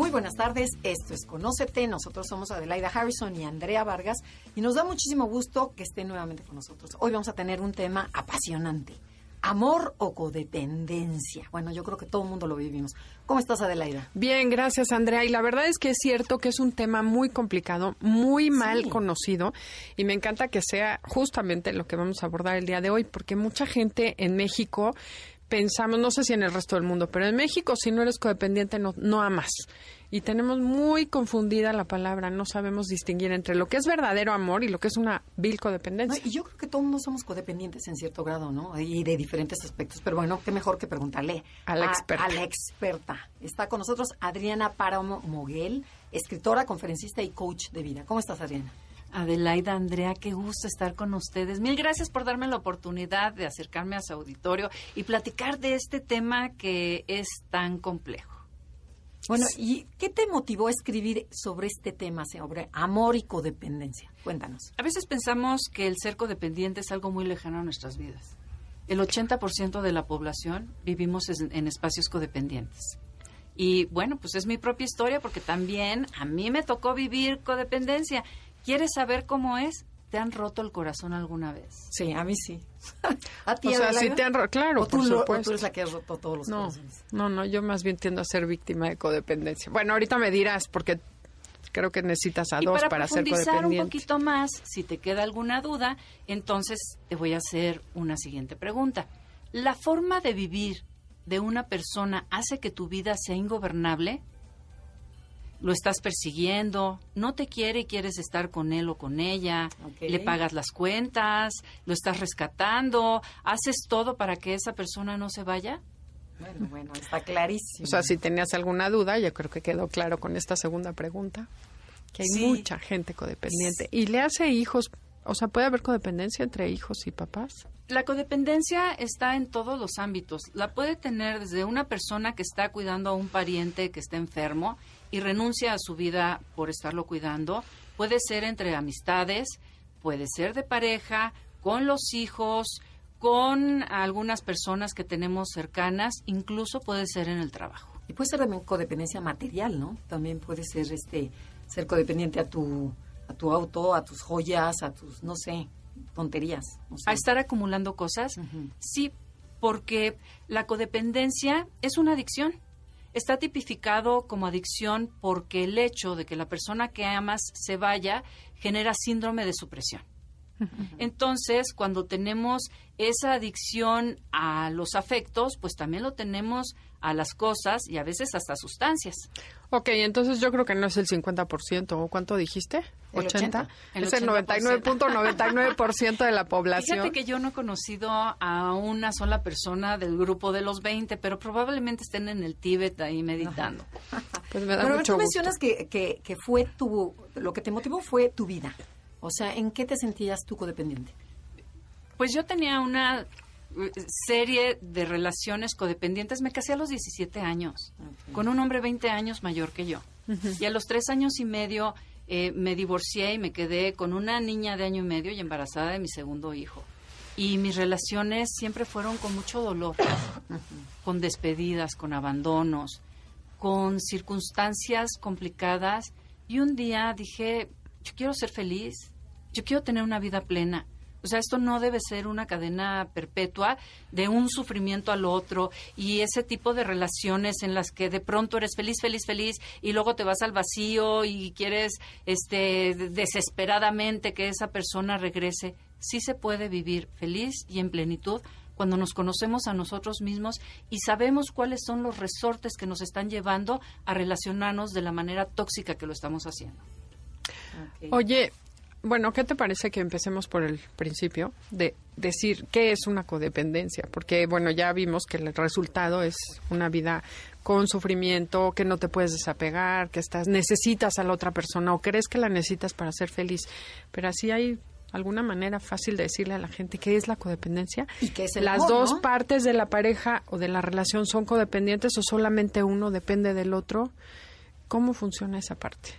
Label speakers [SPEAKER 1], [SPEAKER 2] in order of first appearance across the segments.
[SPEAKER 1] Muy buenas tardes, esto es Conócete, nosotros somos Adelaida Harrison y Andrea Vargas y nos da muchísimo gusto que estén nuevamente con nosotros. Hoy vamos a tener un tema apasionante, amor o codependencia. Bueno, yo creo que todo el mundo lo vivimos. ¿Cómo estás Adelaida?
[SPEAKER 2] Bien, gracias Andrea. Y la verdad es que es cierto que es un tema muy complicado, muy mal conocido y me encanta que sea justamente lo que vamos a abordar el día de hoy porque mucha gente en México pensamos, no sé si en el resto del mundo, pero en México si no eres codependiente no, no amas. Y tenemos muy confundida la palabra, no sabemos distinguir entre lo que es verdadero amor y lo que es una vil codependencia.
[SPEAKER 1] y yo creo que todos no somos codependientes en cierto grado, ¿no? Y de diferentes aspectos. Pero bueno, qué mejor que preguntarle
[SPEAKER 2] a la experta.
[SPEAKER 1] A la experta. Está con nosotros Adriana Páramo Moguel, escritora, conferencista y coach de vida. ¿Cómo estás, Adriana?
[SPEAKER 3] Adelaida, Andrea, qué gusto estar con ustedes. Mil gracias por darme la oportunidad de acercarme a su auditorio y platicar de este tema que es tan complejo.
[SPEAKER 1] Bueno, ¿y qué te motivó a escribir sobre este tema, sobre amor y codependencia? Cuéntanos.
[SPEAKER 3] A veces pensamos que el ser codependiente es algo muy lejano a nuestras vidas. El 80% de la población vivimos en espacios codependientes. Y bueno, pues es mi propia historia porque también a mí me tocó vivir codependencia ¿Quieres saber cómo es? ¿Te han roto el corazón alguna vez?
[SPEAKER 1] Sí, a mí sí.
[SPEAKER 2] ¿A ti, o sea, sí te han roto, claro, por supuesto.
[SPEAKER 1] tú eres la que has roto todos los
[SPEAKER 2] no,
[SPEAKER 1] corazones?
[SPEAKER 2] No, no, yo más bien tiendo a ser víctima de codependencia. Bueno, ahorita me dirás, porque creo que necesitas a dos para, ser codependiente.
[SPEAKER 3] un poquito más, si te queda alguna duda, entonces te voy a hacer una siguiente pregunta. ¿La forma de vivir de una persona hace que tu vida sea ingobernable? Lo estás persiguiendo, no te quiere y quieres estar con él o con ella, le pagas las cuentas, lo estás rescatando, haces todo para que esa persona no se vaya.
[SPEAKER 1] Bueno, bueno, está clarísimo.
[SPEAKER 2] O sea, si tenías alguna duda, yo creo que quedó claro con esta segunda pregunta, que hay mucha gente codependiente y le hace hijos, o sea, puede haber codependencia entre hijos y papás.
[SPEAKER 3] La codependencia está en todos los ámbitos. La puede tener desde una persona que está cuidando a un pariente que está enfermo y renuncia a su vida por estarlo cuidando. Puede ser entre amistades, puede ser de pareja, con los hijos, con algunas personas que tenemos cercanas, incluso puede ser en el trabajo.
[SPEAKER 1] Y puede ser también codependencia material, ¿no? También puede ser este ser codependiente a tu a tu auto, a tus joyas, a tus no sé, tonterías.
[SPEAKER 3] A estar acumulando cosas. Sí, porque la codependencia es una adicción está tipificado como adicción porque el hecho de que la persona que amas se vaya genera síndrome de supresión. Entonces, cuando tenemos esa adicción a los afectos, pues también lo tenemos a las cosas y a veces hasta sustancias.
[SPEAKER 2] Ok, entonces yo creo que no es el 50%, ¿o cuánto dijiste?
[SPEAKER 1] El 80.
[SPEAKER 2] es el 99.99% de la población.
[SPEAKER 3] Fíjate que yo no he conocido a una sola persona del grupo de los 20, pero probablemente estén en el Tíbet ahí meditando.
[SPEAKER 1] Pues me da pero tú mencionas que, que, que fue tu, lo que te motivó fue tu vida. O sea, ¿en qué te sentías tú codependiente?
[SPEAKER 3] Pues yo tenía una eh, serie de relaciones codependientes. Me casé a los 17 años, con un hombre 20 años mayor que yo. Y a los tres años y medio eh, me divorcié y me quedé con una niña de año y medio y embarazada de mi segundo hijo. Y mis relaciones siempre fueron con mucho dolor, con despedidas, con abandonos, con circunstancias complicadas. Y un día dije, yo quiero ser feliz, yo quiero tener una vida plena. O sea, esto no debe ser una cadena perpetua de un sufrimiento al otro y ese tipo de relaciones en las que de pronto eres feliz, feliz, feliz y luego te vas al vacío y quieres este desesperadamente que esa persona regrese. Sí se puede vivir feliz y en plenitud cuando nos conocemos a nosotros mismos y sabemos cuáles son los resortes que nos están llevando a relacionarnos de la manera tóxica que lo estamos haciendo.
[SPEAKER 2] Oye, bueno, ¿qué te parece que empecemos por el principio de decir qué es una codependencia? Porque, bueno, ya vimos que el resultado es una vida con sufrimiento, que no te puedes desapegar, que estás necesitas a la otra persona o crees que la necesitas para ser feliz. Pero así hay alguna manera fácil de decirle a la gente qué es la codependencia.
[SPEAKER 1] ¿Y qué es el
[SPEAKER 2] Las
[SPEAKER 1] amor,
[SPEAKER 2] dos
[SPEAKER 1] no?
[SPEAKER 2] partes de la pareja o de la relación son codependientes o solamente uno depende del otro. ¿Cómo funciona esa parte?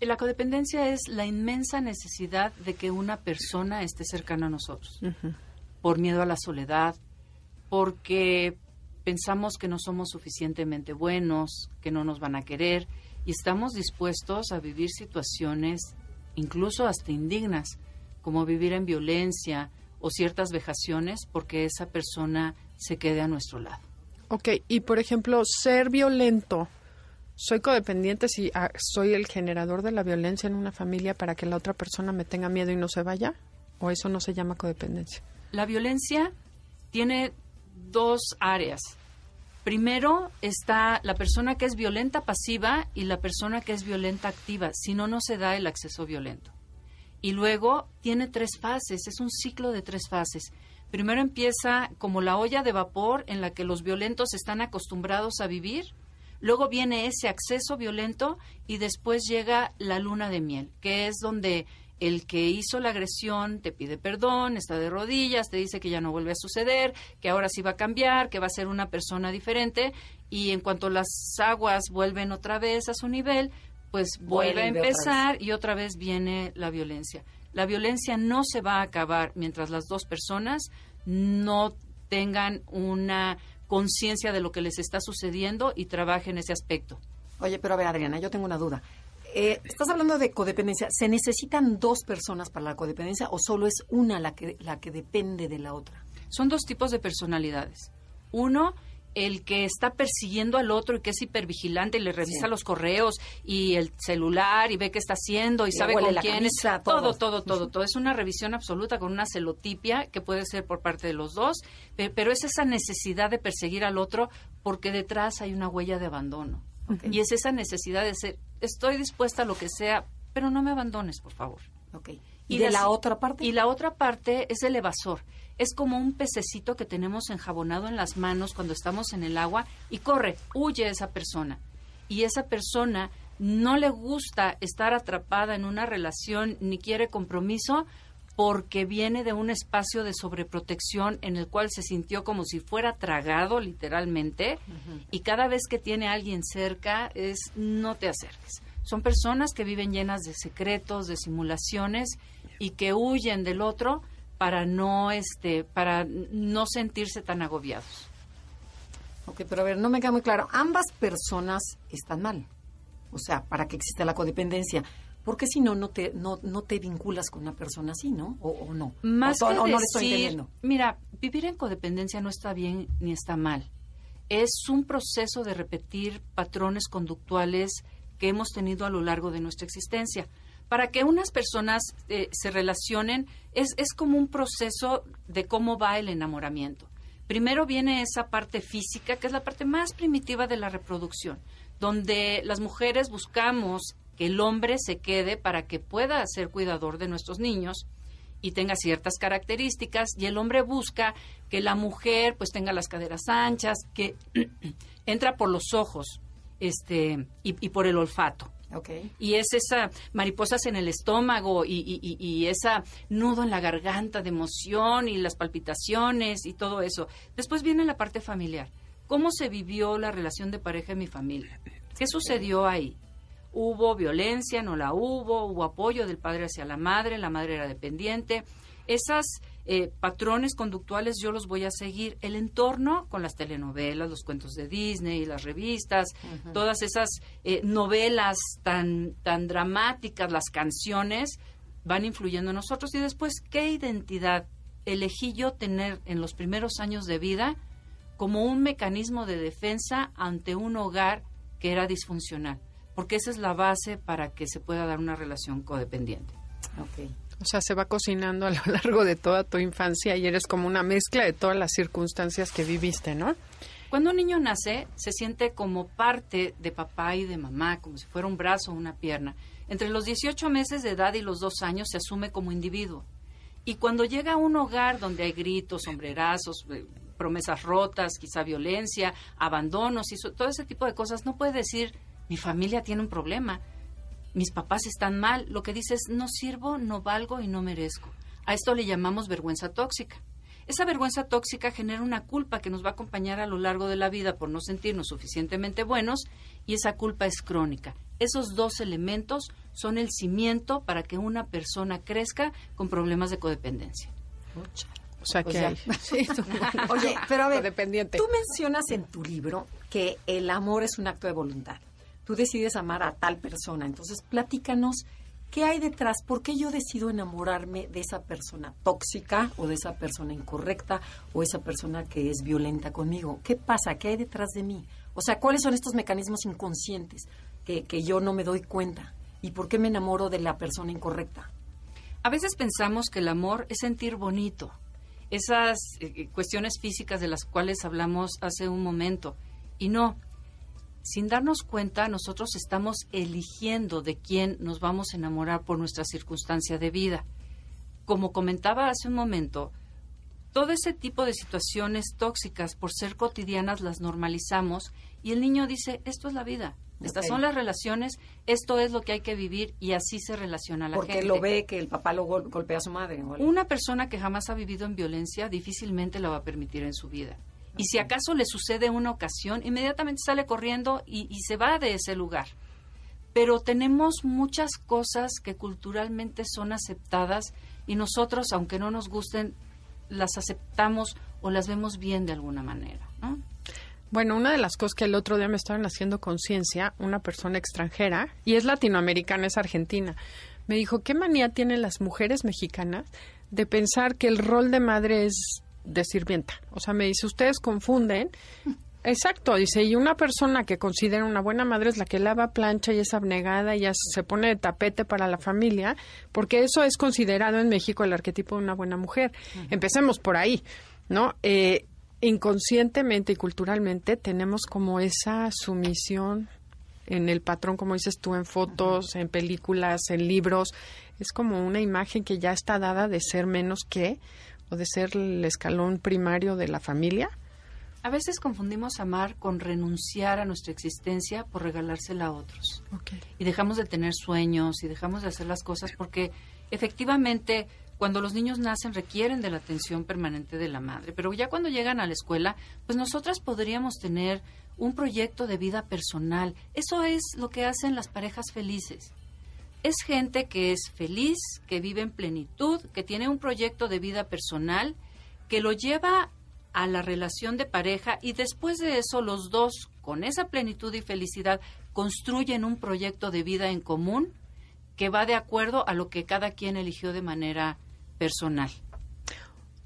[SPEAKER 3] La codependencia es la inmensa necesidad de que una persona esté cercana a nosotros. Por miedo a la soledad, porque pensamos que no somos suficientemente buenos, que no nos van a querer y estamos dispuestos a vivir situaciones incluso hasta indignas, como vivir en violencia o ciertas vejaciones porque esa persona se quede a nuestro lado.
[SPEAKER 2] Ok, y por ejemplo, ser violento. ¿Soy codependiente si ah, soy el generador de la violencia en una familia para que la otra persona me tenga miedo y no se vaya? ¿O eso no se llama codependencia?
[SPEAKER 3] La violencia tiene dos áreas. Primero está la persona que es violenta pasiva y la persona que es violenta activa. Si no, no se da el acceso violento. Y luego tiene tres fases, es un ciclo de tres fases. Primero empieza como la olla de vapor en la que los violentos están acostumbrados a vivir. Luego viene ese acceso violento y después llega la luna de miel, que es donde el que hizo la agresión te pide perdón, está de rodillas, te dice que ya no vuelve a suceder, que ahora sí va a cambiar, que va a ser una persona diferente y en cuanto las aguas vuelven otra vez a su nivel, pues vuelve a
[SPEAKER 1] otra
[SPEAKER 3] empezar y otra vez viene la violencia. La violencia no se va a acabar mientras las dos personas no tengan una conciencia de lo que les está sucediendo y trabajen ese aspecto.
[SPEAKER 1] Oye, pero a ver, Adriana, yo tengo una duda. Eh, estás hablando de codependencia. ¿Se necesitan dos personas para la codependencia o solo es una la que, la que depende de la otra?
[SPEAKER 3] Son dos tipos de personalidades. Uno, el que está persiguiendo al otro y que es hipervigilante y le revisa
[SPEAKER 1] Sí.
[SPEAKER 3] los correos y el celular y ve qué está haciendo y,
[SPEAKER 1] Y
[SPEAKER 3] sabe con quién es.
[SPEAKER 1] todo.
[SPEAKER 3] Todo, todo, todo, todo. Es una revisión absoluta con una celotipia que puede ser por parte de los dos, pe- pero es esa necesidad de perseguir al otro porque detrás hay una huella de abandono. Y es esa necesidad de ser, estoy dispuesta a lo que sea, pero no me abandones, por favor.
[SPEAKER 1] ¿Y, de la, otra parte?
[SPEAKER 3] Y la otra parte es el evasor. Es como un pececito que tenemos enjabonado en las manos cuando estamos en el agua y corre, huye esa persona. Y esa persona no le gusta estar atrapada en una relación ni quiere compromiso porque viene de un espacio de sobreprotección en el cual se sintió como si fuera tragado literalmente y cada vez que tiene a alguien cerca es no te acerques. Son personas que viven llenas de secretos, de simulaciones y que huyen del otro para no este para no sentirse tan agobiados.
[SPEAKER 1] Ok, pero a ver, no me queda muy claro. Ambas personas están mal. O sea, para que exista la codependencia. Porque si no, no te, no, no te vinculas con una persona así, ¿no? O, o no.
[SPEAKER 3] Más
[SPEAKER 1] o,
[SPEAKER 3] que
[SPEAKER 1] o no le estoy entendiendo.
[SPEAKER 3] mira, vivir en codependencia no está bien ni está mal. Es un proceso de repetir patrones conductuales que hemos tenido a lo largo de nuestra existencia. Para que unas personas eh, se relacionen, es, es como un proceso de cómo va el enamoramiento. Primero viene esa parte física, que es la parte más primitiva de la reproducción, donde las mujeres buscamos que el hombre se quede para que pueda ser cuidador de nuestros niños y tenga ciertas características y el hombre busca que la mujer pues tenga las caderas anchas, que entra por los ojos este y, y por el olfato. Y es esa mariposas en el estómago y, y esa nudo en la garganta de emoción y las palpitaciones y todo eso. Después viene la parte familiar. ¿Cómo se vivió la relación de pareja en mi familia? ¿Qué sucedió ahí? ¿Hubo violencia? ¿No la hubo? ¿Hubo apoyo del padre hacia la madre? ¿La madre era dependiente? Esas eh, patrones conductuales yo los voy a seguir. El entorno con las telenovelas, los cuentos de Disney, las revistas, todas esas eh, novelas tan, tan dramáticas, las canciones, van influyendo en nosotros. Y después, ¿qué identidad elegí yo tener en los primeros años de vida como un mecanismo de defensa ante un hogar que era disfuncional? Porque esa es la base para que se pueda dar una relación codependiente.
[SPEAKER 2] O sea, se va cocinando a lo largo de toda tu infancia y eres como una mezcla de todas las circunstancias que viviste, ¿no?
[SPEAKER 3] Cuando un niño nace, se siente como parte de papá y de mamá, como si fuera un brazo o una pierna. Entre los 18 meses de edad y los dos años se asume como individuo. Y cuando llega a un hogar donde hay gritos, sombrerazos, eh, promesas rotas, quizá violencia, abandonos y todo ese tipo de cosas, no puede decir, mi familia tiene un problema, mis papás están mal. Lo que dice es, no sirvo, no valgo y no merezco. A esto le llamamos vergüenza tóxica. Esa vergüenza tóxica genera una culpa que nos va a acompañar a lo largo de la vida por no sentirnos suficientemente buenos y esa culpa es crónica. Esos dos elementos son el cimiento para que una persona crezca con problemas de codependencia.
[SPEAKER 2] O sea
[SPEAKER 1] Pues
[SPEAKER 2] que hay. Sí, tú-
[SPEAKER 1] Oye, pero a ver, tú mencionas en tu libro que el amor es un acto de voluntad. Tú decides amar a tal persona. Entonces, platícanos qué hay detrás. ¿Por qué yo decido enamorarme de esa persona tóxica o de esa persona incorrecta o esa persona que es violenta conmigo? ¿Qué pasa? ¿Qué hay detrás de mí? O sea, ¿cuáles son estos mecanismos inconscientes que, que yo no me doy cuenta? ¿Y por qué me enamoro de la persona incorrecta?
[SPEAKER 3] A veces pensamos que el amor es sentir bonito, esas eh, cuestiones físicas de las cuales hablamos hace un momento. Y no, sin darnos cuenta, nosotros estamos eligiendo de quién nos vamos a enamorar por nuestra circunstancia de vida. Como comentaba hace un momento, todo ese tipo de situaciones tóxicas, por ser cotidianas, las normalizamos y el niño dice, esto es la vida. Estas son las relaciones, esto es lo que hay que vivir y así se relaciona la
[SPEAKER 1] Porque
[SPEAKER 3] gente.
[SPEAKER 1] lo ve que el papá lo gol- golpea a su madre.
[SPEAKER 3] Una persona que jamás ha vivido en violencia difícilmente la va a permitir en su vida. Y si acaso le sucede una ocasión, inmediatamente sale corriendo y, se va de ese lugar. Pero tenemos muchas cosas que culturalmente son aceptadas y nosotros, aunque no nos gusten, las aceptamos o las vemos bien de alguna manera. ¿no?
[SPEAKER 2] Bueno, una de las cosas que el otro día me estaban haciendo conciencia, una persona extranjera, y es latinoamericana, es argentina, me dijo, ¿qué manía tienen las mujeres mexicanas de pensar que el rol de madre es de sirvienta? O sea, me dice, ustedes confunden. Exacto, dice, y una persona que considera una buena madre es la que lava, plancha y es abnegada y ya se pone de tapete para la familia, porque eso es considerado en México el arquetipo de una buena mujer. Empecemos por ahí, ¿no? Eh, inconscientemente y culturalmente tenemos como esa sumisión en el patrón, como dices tú, en fotos, en películas, en libros. Es como una imagen que ya está dada de ser menos que o de ser el escalón primario de la familia.
[SPEAKER 3] A veces confundimos amar con renunciar a nuestra existencia por regalársela a otros. y dejamos de tener sueños y dejamos de hacer las cosas porque efectivamente cuando los niños nacen requieren de la atención permanente de la madre, pero ya cuando llegan a la escuela, pues nosotras podríamos tener un proyecto de vida personal. Eso es lo que hacen las parejas felices. Es gente que es feliz, que vive en plenitud, que tiene un proyecto de vida personal, que lo lleva a la relación de pareja y después de eso los dos, con esa plenitud y felicidad, construyen un proyecto de vida en común que va de acuerdo a lo que cada quien eligió de manera personal.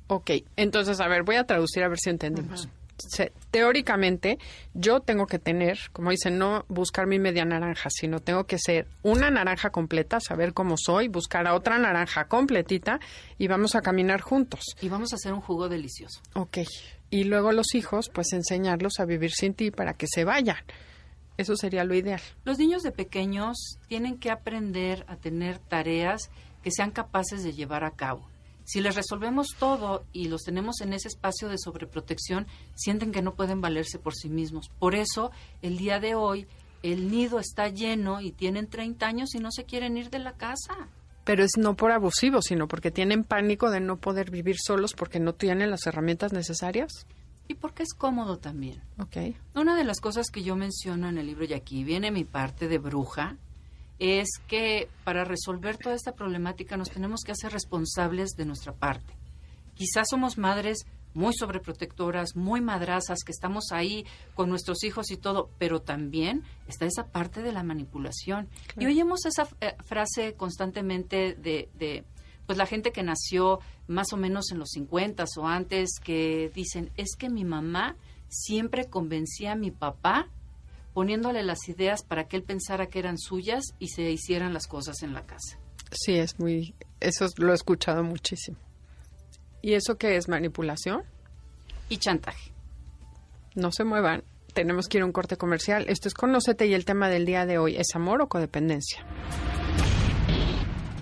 [SPEAKER 2] Ok, entonces, a ver, voy a traducir a ver si entendimos. Se- teóricamente, yo tengo que tener, como dicen, no buscar mi media naranja, sino tengo que ser una naranja completa, saber cómo soy, buscar a otra naranja completita y vamos a caminar juntos.
[SPEAKER 3] Y vamos a hacer un jugo delicioso.
[SPEAKER 2] Ok. Y luego los hijos, pues enseñarlos a vivir sin ti para que se vayan. Eso sería lo ideal.
[SPEAKER 3] Los niños de pequeños tienen que aprender a tener tareas que sean capaces de llevar a cabo. Si les resolvemos todo y los tenemos en ese espacio de sobreprotección, sienten que no pueden valerse por sí mismos. Por eso, el día de hoy, el nido está lleno y tienen 30 años y no se quieren ir de la casa.
[SPEAKER 2] Pero es no por abusivo, sino porque tienen pánico de no poder vivir solos porque no tienen las herramientas necesarias.
[SPEAKER 3] Y porque es cómodo también. Una de las cosas que yo menciono en el libro, y aquí viene mi parte de bruja, es que para resolver toda esta problemática nos tenemos que hacer responsables de nuestra parte. Quizás somos madres muy sobreprotectoras, muy madrazas, que estamos ahí con nuestros hijos y todo, pero también está esa parte de la manipulación. Y oímos esa eh, frase constantemente de, de, pues la gente que nació más o menos en los 50 o antes, que dicen, es que mi mamá siempre convencía a mi papá poniéndole las ideas para que él pensara que eran suyas y se hicieran las cosas en la casa.
[SPEAKER 2] Sí, es muy... Eso lo he escuchado muchísimo. ¿Y eso qué es? ¿Manipulación?
[SPEAKER 3] Y chantaje.
[SPEAKER 2] No se muevan. Tenemos que ir a un corte comercial. Esto es Conócete y el tema del día de hoy es amor o codependencia.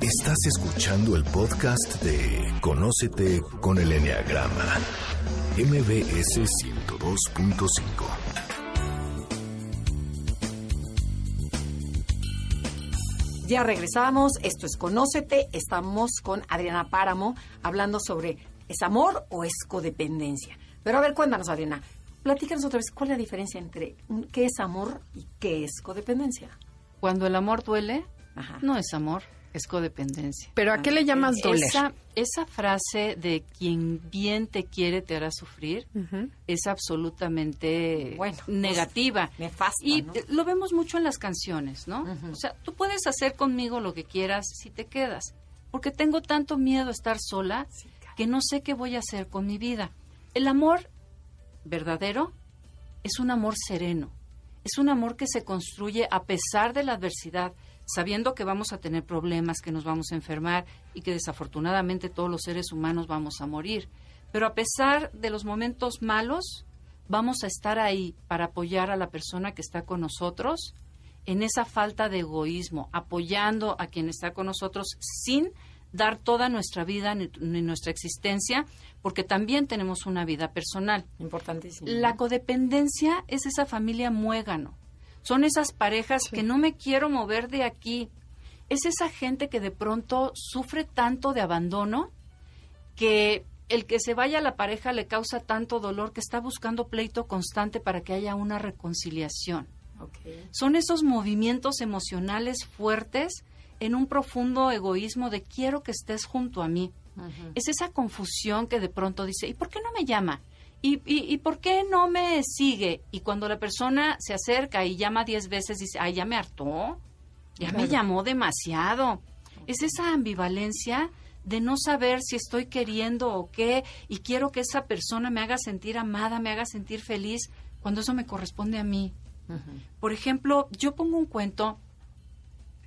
[SPEAKER 4] Estás escuchando el podcast de Conócete con el Enneagrama, MBS 102.5.
[SPEAKER 1] Ya regresamos, esto es Conócete, estamos con Adriana Páramo hablando sobre ¿es amor o es codependencia? Pero a ver, cuéntanos Adriana, platícanos otra vez, ¿cuál es la diferencia entre qué es amor y qué es codependencia?
[SPEAKER 3] Cuando el amor duele, no es amor, es codependencia.
[SPEAKER 2] ¿Pero a qué le llamas doler?
[SPEAKER 3] Esa, esa frase de quien bien te quiere te hará sufrir es absolutamente
[SPEAKER 1] bueno, pues,
[SPEAKER 3] negativa.
[SPEAKER 1] nefasta,
[SPEAKER 3] y
[SPEAKER 1] ¿no?
[SPEAKER 3] lo vemos mucho en las canciones, ¿no? O sea, tú puedes hacer conmigo lo que quieras si te quedas, porque tengo tanto miedo a estar sola
[SPEAKER 1] Sí, claro.
[SPEAKER 3] que no sé qué voy a hacer con mi vida. El amor verdadero es un amor sereno, es un amor que se construye a pesar de la adversidad, sabiendo que vamos a tener problemas, que nos vamos a enfermar y que desafortunadamente todos los seres humanos vamos a morir. Pero a pesar de los momentos malos, vamos a estar ahí para apoyar a la persona que está con nosotros en esa falta de egoísmo, apoyando a quien está con nosotros sin dar toda nuestra vida ni, nuestra existencia, porque también tenemos una vida personal.
[SPEAKER 1] Importantísimo.
[SPEAKER 3] La codependencia es esa familia muégano. Son esas parejas que no me quiero mover de aquí. Es esa gente que de pronto sufre tanto de abandono que el que se vaya la pareja le causa tanto dolor que está buscando pleito constante para que haya una reconciliación. Son esos movimientos emocionales fuertes en un profundo egoísmo de quiero que estés junto a mí. Es esa confusión que de pronto dice, ¿y por qué no me llama? ¿Y, y, y por qué no me sigue? Y cuando la persona se acerca y llama diez veces, dice, ay, ya me hartó, ya me llamó demasiado. Es esa ambivalencia de no saber si estoy queriendo o qué, y quiero que esa persona me haga sentir amada, me haga sentir feliz, cuando eso me corresponde a mí. Por ejemplo, yo pongo un cuento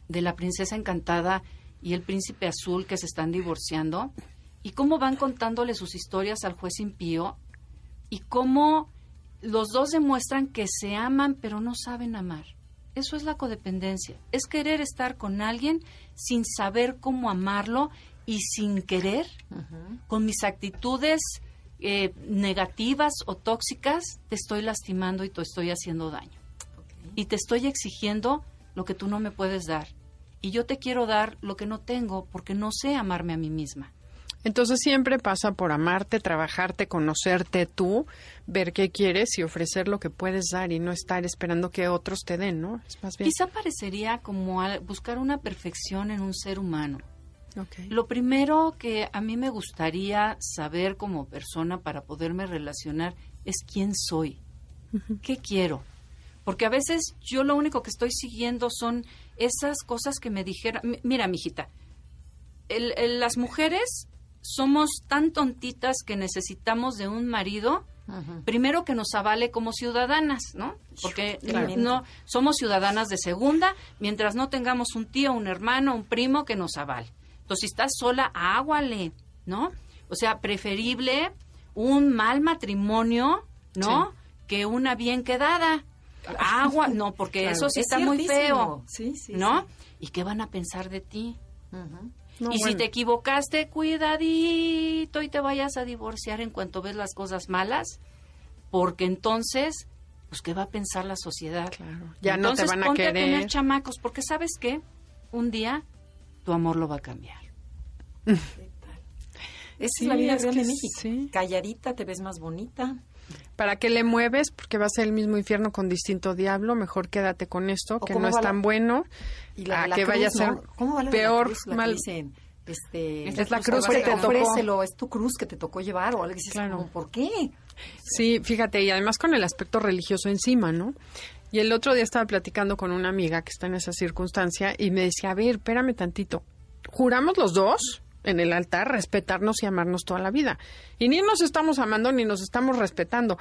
[SPEAKER 3] de la princesa encantada y el príncipe azul que se están divorciando y cómo van contándole sus historias al juez impío y cómo los dos demuestran que se aman pero no saben amar. Eso es la codependencia, es querer estar con alguien sin saber cómo amarlo y sin querer, con mis actitudes eh, negativas o tóxicas, te estoy lastimando y te estoy haciendo daño y te estoy exigiendo lo que tú no me puedes dar. Y yo te quiero dar lo que no tengo porque no sé amarme a mí misma.
[SPEAKER 2] Entonces siempre pasa por amarte, trabajarte, conocerte tú, ver qué quieres y ofrecer lo que puedes dar y no estar esperando que otros te den, ¿no? Es más bien.
[SPEAKER 3] Quizá parecería como buscar una perfección en un ser humano. Lo primero que a mí me gustaría saber como persona para poderme relacionar es quién soy, qué quiero. Porque a veces yo lo único que estoy siguiendo son esas cosas que me dijeron. Mi- Mira, mijita, el- el- las mujeres somos tan tontitas que necesitamos de un marido primero que nos avale como ciudadanas, ¿no? Porque
[SPEAKER 1] Claro.
[SPEAKER 3] no somos ciudadanas de segunda mientras no tengamos un tío, un hermano, un primo que nos avale. Entonces, si estás sola, águale, ¿no? O sea, preferible un mal matrimonio, ¿no? Que una bien quedada. Agua, no, porque
[SPEAKER 1] Claro,
[SPEAKER 3] eso sí
[SPEAKER 1] es
[SPEAKER 3] está muy feo.
[SPEAKER 1] Sí, sí,
[SPEAKER 3] ¿No? ¿Y qué van a pensar de ti?
[SPEAKER 2] No,
[SPEAKER 3] y si te equivocaste, cuidadito y te vayas a divorciar en cuanto ves las cosas malas, porque entonces, pues, ¿qué va a pensar la sociedad?
[SPEAKER 2] Claro, ya no te van a
[SPEAKER 3] ponte
[SPEAKER 2] querer.
[SPEAKER 3] tener chamacos, porque ¿sabes qué? Un día tu amor lo va a cambiar.
[SPEAKER 1] Esa
[SPEAKER 2] Sí,
[SPEAKER 1] es la vida
[SPEAKER 2] es
[SPEAKER 1] real de México.
[SPEAKER 2] sí.
[SPEAKER 1] Calladita te ves más bonita.
[SPEAKER 2] ¿Para qué le mueves? Porque va a ser el mismo infierno con distinto diablo. Mejor quédate con esto,
[SPEAKER 1] ¿O
[SPEAKER 2] que no es
[SPEAKER 1] la-
[SPEAKER 2] tan bueno.
[SPEAKER 1] Y la
[SPEAKER 2] a
[SPEAKER 1] la
[SPEAKER 2] que
[SPEAKER 1] cruz,
[SPEAKER 2] vaya a ser
[SPEAKER 1] ¿no? ¿Cómo la
[SPEAKER 2] peor,
[SPEAKER 1] cruz? La que
[SPEAKER 2] mal.
[SPEAKER 1] dicen, este,
[SPEAKER 3] Es la
[SPEAKER 2] cruz que te tocó.
[SPEAKER 1] ofrécelo, es tu cruz que te tocó llevar o algo así.
[SPEAKER 2] Claro.
[SPEAKER 1] ¿Por qué?
[SPEAKER 2] Sí, fíjate, y además con el aspecto religioso encima, ¿no? Y el otro día estaba platicando con una amiga que está en esa circunstancia y me decía, a ver, espérame tantito. Juramos los dos en el altar respetarnos y amarnos toda la vida. Y ni nos estamos amando ni nos estamos respetando.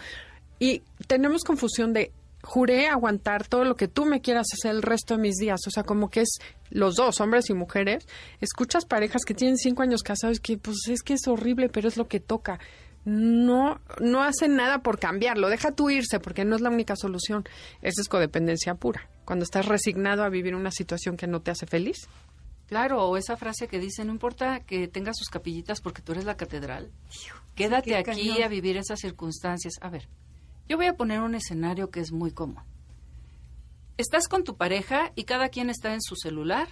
[SPEAKER 2] Y tenemos confusión de juré aguantar todo lo que tú me quieras hacer el resto de mis días. O sea, como que es los dos, hombres y mujeres. Escuchas parejas que tienen cinco años casados que pues es que es horrible, pero es lo que toca. No, no hacen nada por cambiarlo. Deja tú irse porque no es la única solución. Esa es codependencia pura. Cuando estás resignado a vivir una situación que no te hace feliz.
[SPEAKER 3] Claro, o esa frase que dice, no importa que tengas sus capillitas porque tú eres la catedral. Quédate aquí a vivir esas circunstancias. A ver, yo voy a poner un escenario que es muy común. Estás con tu pareja y cada quien está en su celular,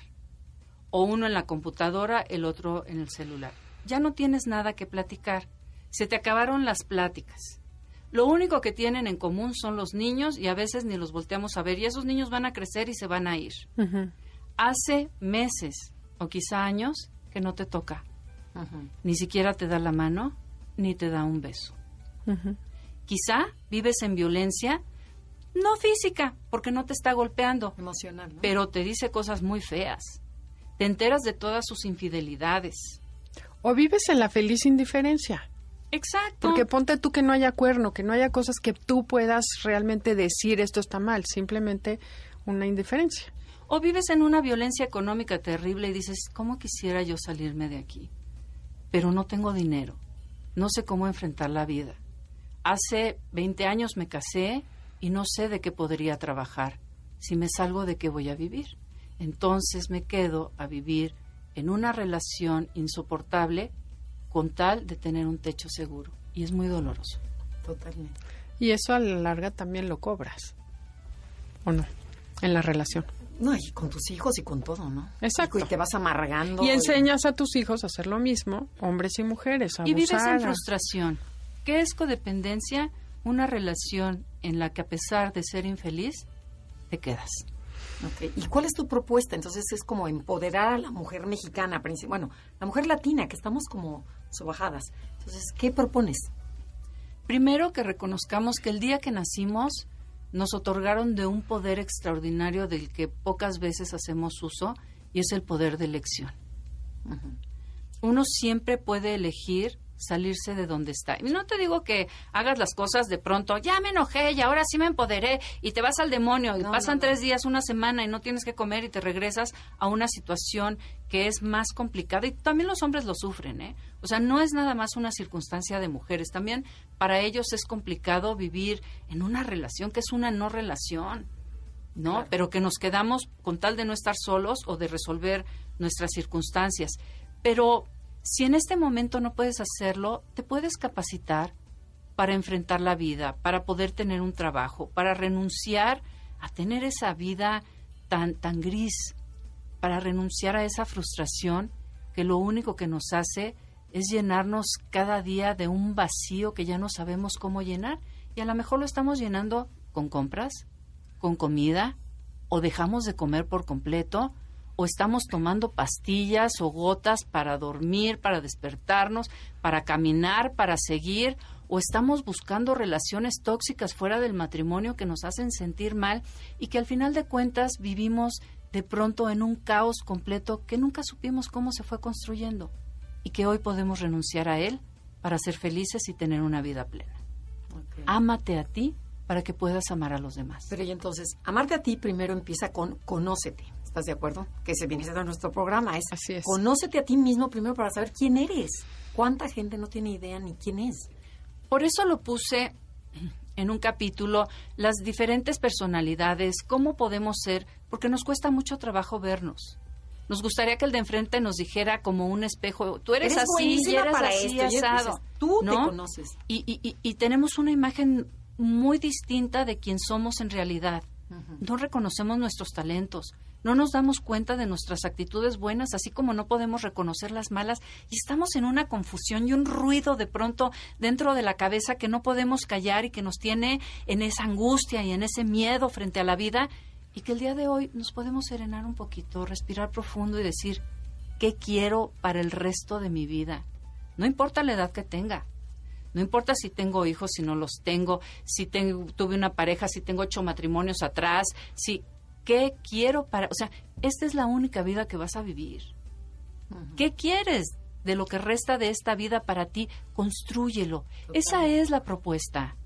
[SPEAKER 3] o uno en la computadora, el otro en el celular. Ya no tienes nada que platicar. Se te acabaron las pláticas. Lo único que tienen en común son los niños y a veces ni los volteamos a ver y esos niños van a crecer y se van a ir. Hace meses o quizá años que no te toca. Ni siquiera te da la mano ni te da un beso. Quizá vives en violencia, no física, porque no te está golpeando.
[SPEAKER 1] Emocional.
[SPEAKER 3] Pero te dice cosas muy feas. Te enteras de todas sus infidelidades.
[SPEAKER 2] O vives en la feliz indiferencia.
[SPEAKER 3] Exacto.
[SPEAKER 2] Porque ponte tú que no haya cuerno, que no haya cosas que tú puedas realmente decir esto está mal, simplemente una indiferencia.
[SPEAKER 3] O vives en una violencia económica terrible y dices, ¿cómo quisiera yo salirme de aquí? Pero no tengo dinero, no sé cómo enfrentar la vida. Hace 20 años me casé y no sé de qué podría trabajar. Si me salgo, ¿de qué voy a vivir? Entonces me quedo a vivir en una relación insoportable con tal de tener un techo seguro. Y es muy doloroso.
[SPEAKER 1] Totalmente.
[SPEAKER 2] Y eso a la larga también lo cobras. ¿O no? En la relación.
[SPEAKER 1] No, y con tus hijos y con todo, ¿no?
[SPEAKER 2] Exacto.
[SPEAKER 1] Y te vas amargando.
[SPEAKER 2] Y enseñas a tus hijos a hacer lo mismo, hombres y mujeres, a
[SPEAKER 3] Y vives en frustración. ¿Qué es codependencia? Una relación en la que a pesar de ser infeliz, te quedas.
[SPEAKER 1] Ok, ¿Y cuál es tu propuesta? Entonces es como empoderar a la mujer mexicana, bueno, la mujer latina, que estamos como sobajadas. Entonces, ¿qué propones?
[SPEAKER 3] Primero que reconozcamos que el día que nacimos nos otorgaron de un poder extraordinario del que pocas veces hacemos uso y es el poder de elección. Uno siempre puede elegir salirse de donde está. Y no te digo que hagas las cosas de pronto, ya me enojé y ahora sí me empoderé y te vas al demonio y
[SPEAKER 1] No,
[SPEAKER 3] pasan
[SPEAKER 1] no, no.
[SPEAKER 3] tres días, una semana y no tienes que comer y te regresas a una situación que es más complicada y también los hombres lo sufren, ¿eh? O sea, no es nada más una circunstancia de mujeres, también para ellos es complicado vivir en una relación que es una no relación. ¿no?
[SPEAKER 1] Claro.
[SPEAKER 3] Pero que nos quedamos con tal de no estar solos o de resolver nuestras circunstancias. Pero si en este momento no puedes hacerlo, te puedes capacitar para enfrentar la vida, para poder tener un trabajo, para renunciar a tener esa vida tan tan gris, para renunciar a esa frustración que lo único que nos hace es llenarnos cada día de un vacío que ya no sabemos cómo llenar. Y a lo mejor lo estamos llenando con compras, con comida, o dejamos de comer por completo, o estamos tomando pastillas o gotas para dormir, para despertarnos, para caminar, para seguir, o estamos buscando relaciones tóxicas fuera del matrimonio que nos hacen sentir mal y que al final de cuentas vivimos de pronto en un caos completo que nunca supimos cómo se fue construyendo y que hoy podemos renunciar a él para ser felices y tener una vida plena. Ámate a ti para que puedas amar a los demás.
[SPEAKER 1] Pero y entonces, amarte a ti primero empieza con conócete. ¿Estás de acuerdo? Que se viene siendo nuestro programa. Es,
[SPEAKER 2] Así es.
[SPEAKER 1] Conócete a ti mismo primero para saber quién eres. ¿Cuánta gente no tiene idea ni quién es?
[SPEAKER 3] Por eso lo puse en un capítulo, las diferentes personalidades, cómo podemos ser, porque nos cuesta mucho trabajo vernos. Nos gustaría que el de enfrente nos dijera como un espejo, tú eres, así, y eres
[SPEAKER 1] para
[SPEAKER 3] así,
[SPEAKER 1] esto.
[SPEAKER 3] Asado.
[SPEAKER 1] dices, tú te
[SPEAKER 3] ¿no?
[SPEAKER 1] conoces.
[SPEAKER 3] Y, y- y- y tenemos una imagen muy distinta de quién somos en realidad. No reconocemos nuestros talentos, no nos damos cuenta de nuestras actitudes buenas, así como no podemos reconocer las malas, y estamos en una confusión y un ruido de pronto dentro de la cabeza que no podemos callar y que nos tiene en esa angustia y en ese miedo frente a la vida, y que el día de hoy nos podemos serenar un poquito, respirar profundo y decir, ¿qué quiero para el resto de mi vida? No importa la edad que tenga, no importa si tengo hijos, si no los tengo, si tengo, tuve una pareja, si tengo ocho matrimonios atrás, si qué quiero para, o sea, esta es la única vida que vas a vivir. ¿Qué quieres de lo que resta de esta vida para ti? Constrúyelo. Esa es la propuesta.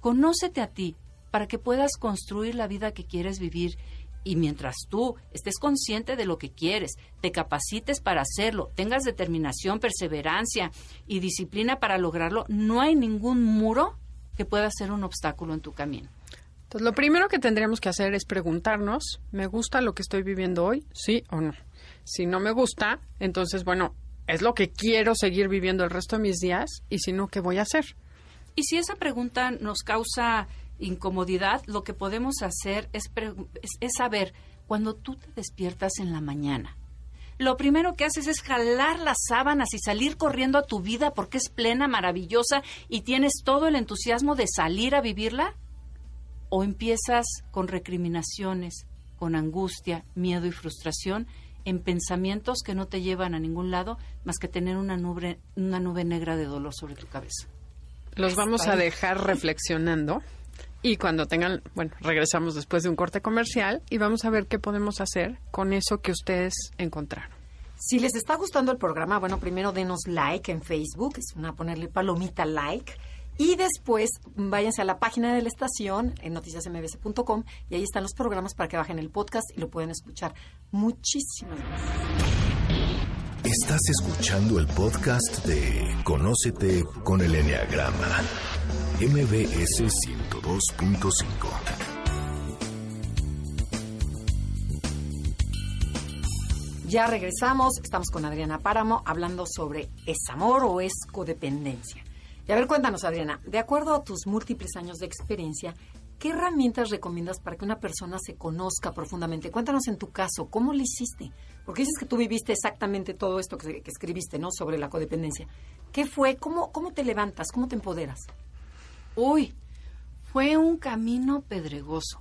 [SPEAKER 3] Conócete a ti para que puedas construir la vida que quieres vivir. Y mientras tú estés consciente de lo que quieres, te capacites para hacerlo, tengas determinación, perseverancia y disciplina para lograrlo, no hay ningún muro que pueda ser un obstáculo en tu camino.
[SPEAKER 2] Entonces, lo primero que tendríamos que hacer es preguntarnos, ¿me gusta lo que estoy viviendo hoy? ¿Sí o no? Si no me gusta, entonces, bueno, es lo que quiero seguir viviendo el resto de mis días y si no, ¿qué voy a hacer?
[SPEAKER 3] Y si esa pregunta nos causa incomodidad, lo que podemos hacer es, es, saber, cuando tú te despiertas en la mañana, lo primero que haces es jalar las sábanas y salir corriendo a tu vida porque es plena, maravillosa y tienes todo el entusiasmo de salir a vivirla? ¿O empiezas con recriminaciones, con angustia, miedo y frustración en pensamientos que no te llevan a ningún lado más que tener una nube, una nube negra de dolor sobre tu cabeza?
[SPEAKER 2] Los vamos a dejar reflexionando y cuando tengan, bueno, regresamos después de un corte comercial y vamos a ver qué podemos hacer con eso que ustedes encontraron.
[SPEAKER 1] Si les está gustando el programa, bueno, primero denos like en Facebook, es una ponerle palomita like. Y después váyanse a la página de la estación en noticiasmbs.com y ahí están los programas para que bajen el podcast y lo pueden escuchar. Muchísimas gracias.
[SPEAKER 4] Estás escuchando el podcast de Conócete con el Enneagrama, MBS 102.5.
[SPEAKER 1] Ya regresamos, estamos con Adriana Páramo hablando sobre ¿es amor o es codependencia? Y a ver, cuéntanos, Adriana, de acuerdo a tus múltiples años de experiencia, ¿qué herramientas recomiendas para que una persona se conozca profundamente? Cuéntanos en tu caso, ¿cómo lo hiciste? Porque dices que tú viviste exactamente todo esto que, escribiste, ¿no? Sobre la codependencia. ¿Qué fue? ¿Cómo, ¿Cómo te levantas? ¿Cómo te empoderas?
[SPEAKER 3] Uy, fue un camino pedregoso.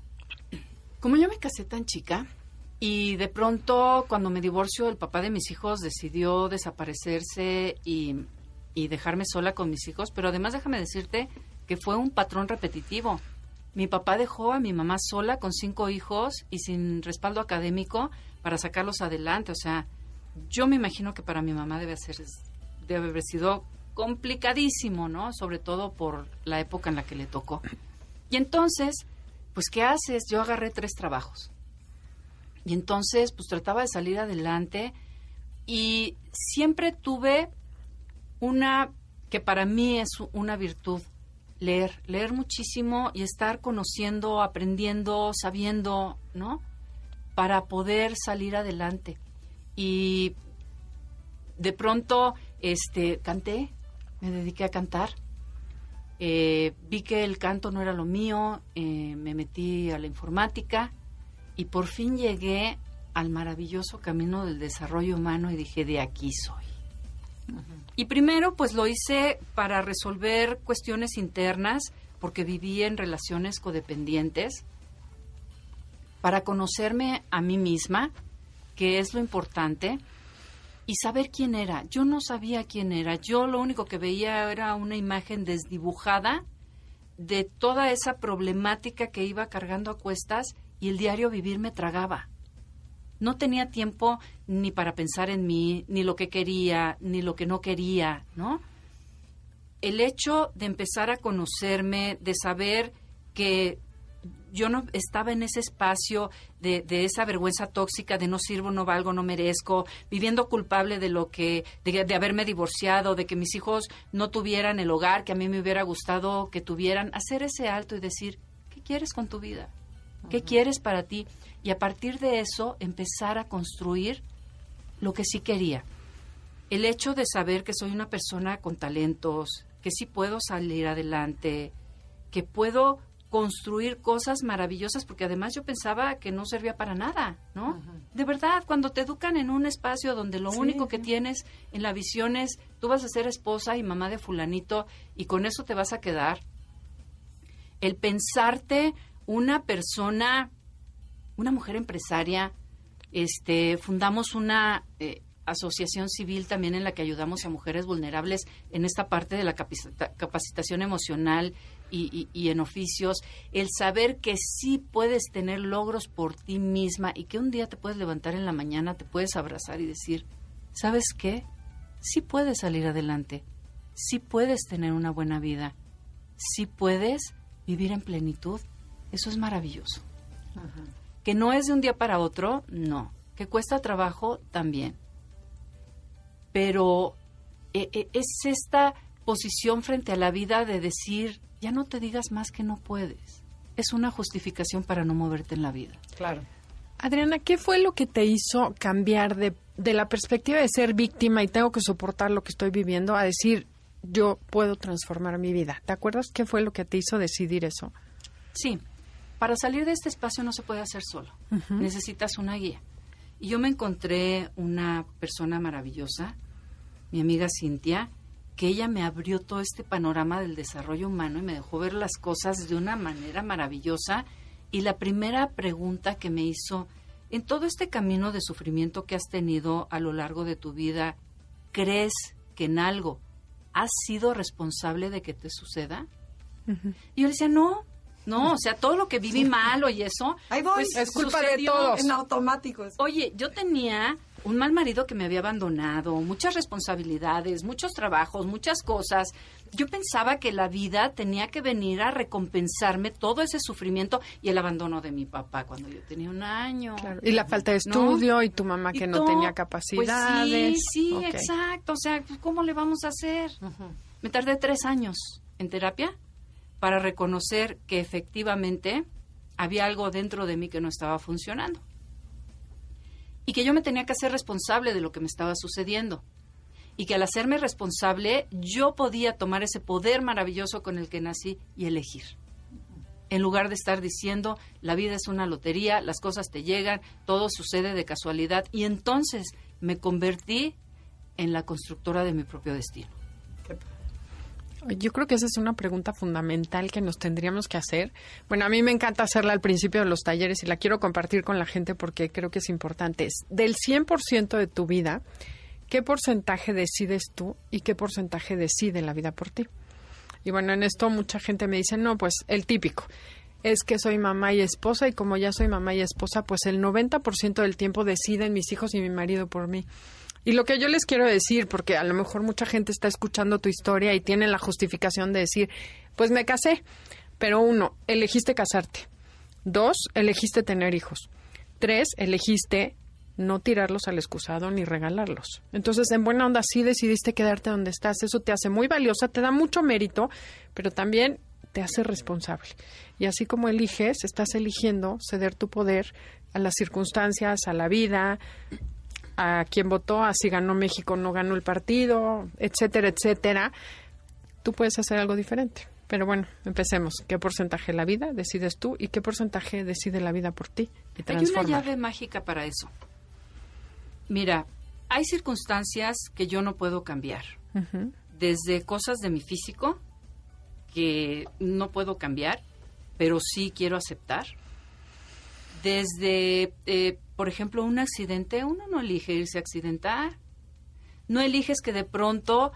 [SPEAKER 3] Como yo me casé tan chica, y de pronto, cuando me divorcio, el papá de mis hijos decidió desaparecerse y y dejarme sola con mis hijos, pero además déjame decirte que fue un patrón repetitivo. Mi papá dejó a mi mamá sola con cinco hijos y sin respaldo académico para sacarlos adelante. O sea, yo me imagino que para mi mamá debe, ser, debe haber sido complicadísimo, ¿no? Sobre todo por la época en la que le tocó. Y entonces, pues, ¿qué haces? Yo agarré tres trabajos. Y entonces, pues, trataba de salir adelante y siempre tuve una que para mí es una virtud, leer, leer muchísimo y estar conociendo, aprendiendo, sabiendo, ¿no? Para poder salir adelante. Y de pronto, este, canté, me dediqué a cantar. Eh, vi que el canto no era lo mío, eh, me metí a la informática y por fin llegué al maravilloso camino del desarrollo humano y dije, de aquí soy. Y primero, pues lo hice para resolver cuestiones internas, porque viví en relaciones codependientes, para conocerme a mí misma, que es lo importante, y saber quién era. Yo no sabía quién era. Yo lo único que veía era una imagen desdibujada de toda esa problemática que iba cargando a cuestas y el diario vivir me tragaba no tenía tiempo ni para pensar en mí, ni lo que quería, ni lo que no quería, ¿no? El hecho de empezar a conocerme, de saber que yo no estaba en ese espacio de, esa vergüenza tóxica de no sirvo, no valgo, no merezco, viviendo culpable de lo que, de, de, haberme divorciado, de que mis hijos no tuvieran el hogar que a mí me hubiera gustado que tuvieran, hacer ese alto y decir, ¿qué quieres con tu vida? ¿Qué quieres para ti? Y a partir de eso empezar a construir lo que sí quería. El hecho de saber que soy una persona con talentos, que sí puedo salir adelante, que puedo construir cosas maravillosas, porque además yo pensaba que no servía para nada, ¿no? De verdad, cuando te educan en un espacio donde lo único que tienes en la visión es tú vas a ser esposa y mamá de fulanito y con eso te vas a quedar, el pensarte una persona una mujer empresaria, este, fundamos una eh, asociación civil también en la que ayudamos a mujeres vulnerables en esta parte de la capacitación emocional y, y, en oficios, el saber que sí puedes tener logros por ti misma y que un día te puedes levantar en la mañana, te puedes abrazar y decir, ¿sabes qué? Sí puedes salir adelante, sí puedes tener una buena vida, sí puedes vivir en plenitud. Eso es maravilloso. Que no es de un día para otro, no. Que cuesta trabajo, también. Pero e, e, es esta posición frente a la vida de decir, ya no te digas más que no puedes. Es una justificación para no moverte en la vida.
[SPEAKER 1] Claro.
[SPEAKER 2] Adriana, ¿qué fue lo que te hizo cambiar de, de la perspectiva de ser víctima y tengo que soportar lo que estoy viviendo a decir yo puedo transformar mi vida? ¿Te acuerdas qué fue lo que te hizo decidir eso?
[SPEAKER 3] Sí, para salir de este espacio no se puede hacer solo. Necesitas una guía. Y yo me encontré una persona maravillosa, mi amiga Cintia, que ella me abrió todo este panorama del desarrollo humano y me dejó ver las cosas de una manera maravillosa. Y la primera pregunta que me hizo, en todo este camino de sufrimiento que has tenido a lo largo de tu vida, ¿crees que en algo has sido responsable de que te suceda? Y yo le decía, no, no, o sea, todo lo que viví malo y eso,
[SPEAKER 1] Ahí voy.
[SPEAKER 3] pues,
[SPEAKER 2] Es culpa de todos.
[SPEAKER 1] En automático.
[SPEAKER 3] Oye, yo tenía un mal marido que me había abandonado, muchas responsabilidades, muchos trabajos, muchas cosas. Yo pensaba que la vida tenía que venir a recompensarme todo ese sufrimiento y el abandono de mi papá cuando yo tenía un año.
[SPEAKER 2] Claro. Y la falta de
[SPEAKER 3] ¿No?
[SPEAKER 2] estudio y tu mamá que no
[SPEAKER 3] todo,
[SPEAKER 2] tenía
[SPEAKER 3] Pues
[SPEAKER 2] capacidades.
[SPEAKER 3] sí, sí, exacto. O sea, ¿cómo le vamos a hacer? Me tardé tres años en terapia para reconocer que efectivamente había algo dentro de mí que no estaba funcionando. Y que yo me tenía que hacer responsable de lo que me estaba sucediendo. Y que al hacerme responsable, yo podía tomar ese poder maravilloso con el que nací y elegir. En lugar de estar diciendo, la vida es una lotería, las cosas te llegan, todo sucede de casualidad. Y entonces me convertí en la constructora de mi propio destino.
[SPEAKER 2] Yo creo que esa es una pregunta fundamental que nos tendríamos que hacer. Bueno, a mí me encanta hacerla al principio de los talleres y la quiero compartir con la gente porque creo que es importante. Es del 100% de tu vida, ¿qué porcentaje decides tú y qué porcentaje decide la vida por ti? Y bueno, en esto mucha gente me dice, no, pues el típico. Es que soy mamá y esposa y como ya soy mamá y esposa, pues el 90% del tiempo deciden mis hijos y mi marido por mí. Y lo que yo les quiero decir, porque a lo mejor mucha gente está escuchando tu historia y tiene la justificación de decir, pues me casé, pero uno, elegiste casarte. Dos, elegiste tener hijos. Tres, elegiste no tirarlos al excusado ni regalarlos. Entonces, en buena onda, sí decidiste quedarte donde estás. Eso te hace muy valiosa, te da mucho mérito, pero también te hace responsable. Y así como eliges, estás eligiendo ceder tu poder a las circunstancias, a la vida, a quien votó, a si ganó México, no ganó el partido, etcétera, etcétera. Tú puedes hacer algo diferente. Pero bueno, empecemos. ¿Qué porcentaje de la vida decides tú y qué porcentaje decide la vida por ti? Y
[SPEAKER 3] Hay una llave mágica para eso. Mira, hay circunstancias que yo no puedo cambiar. Desde cosas de mi físico que no puedo cambiar, pero sí quiero aceptar. Desde, eh, por ejemplo, un accidente, uno no elige irse a accidentar. No eliges que de pronto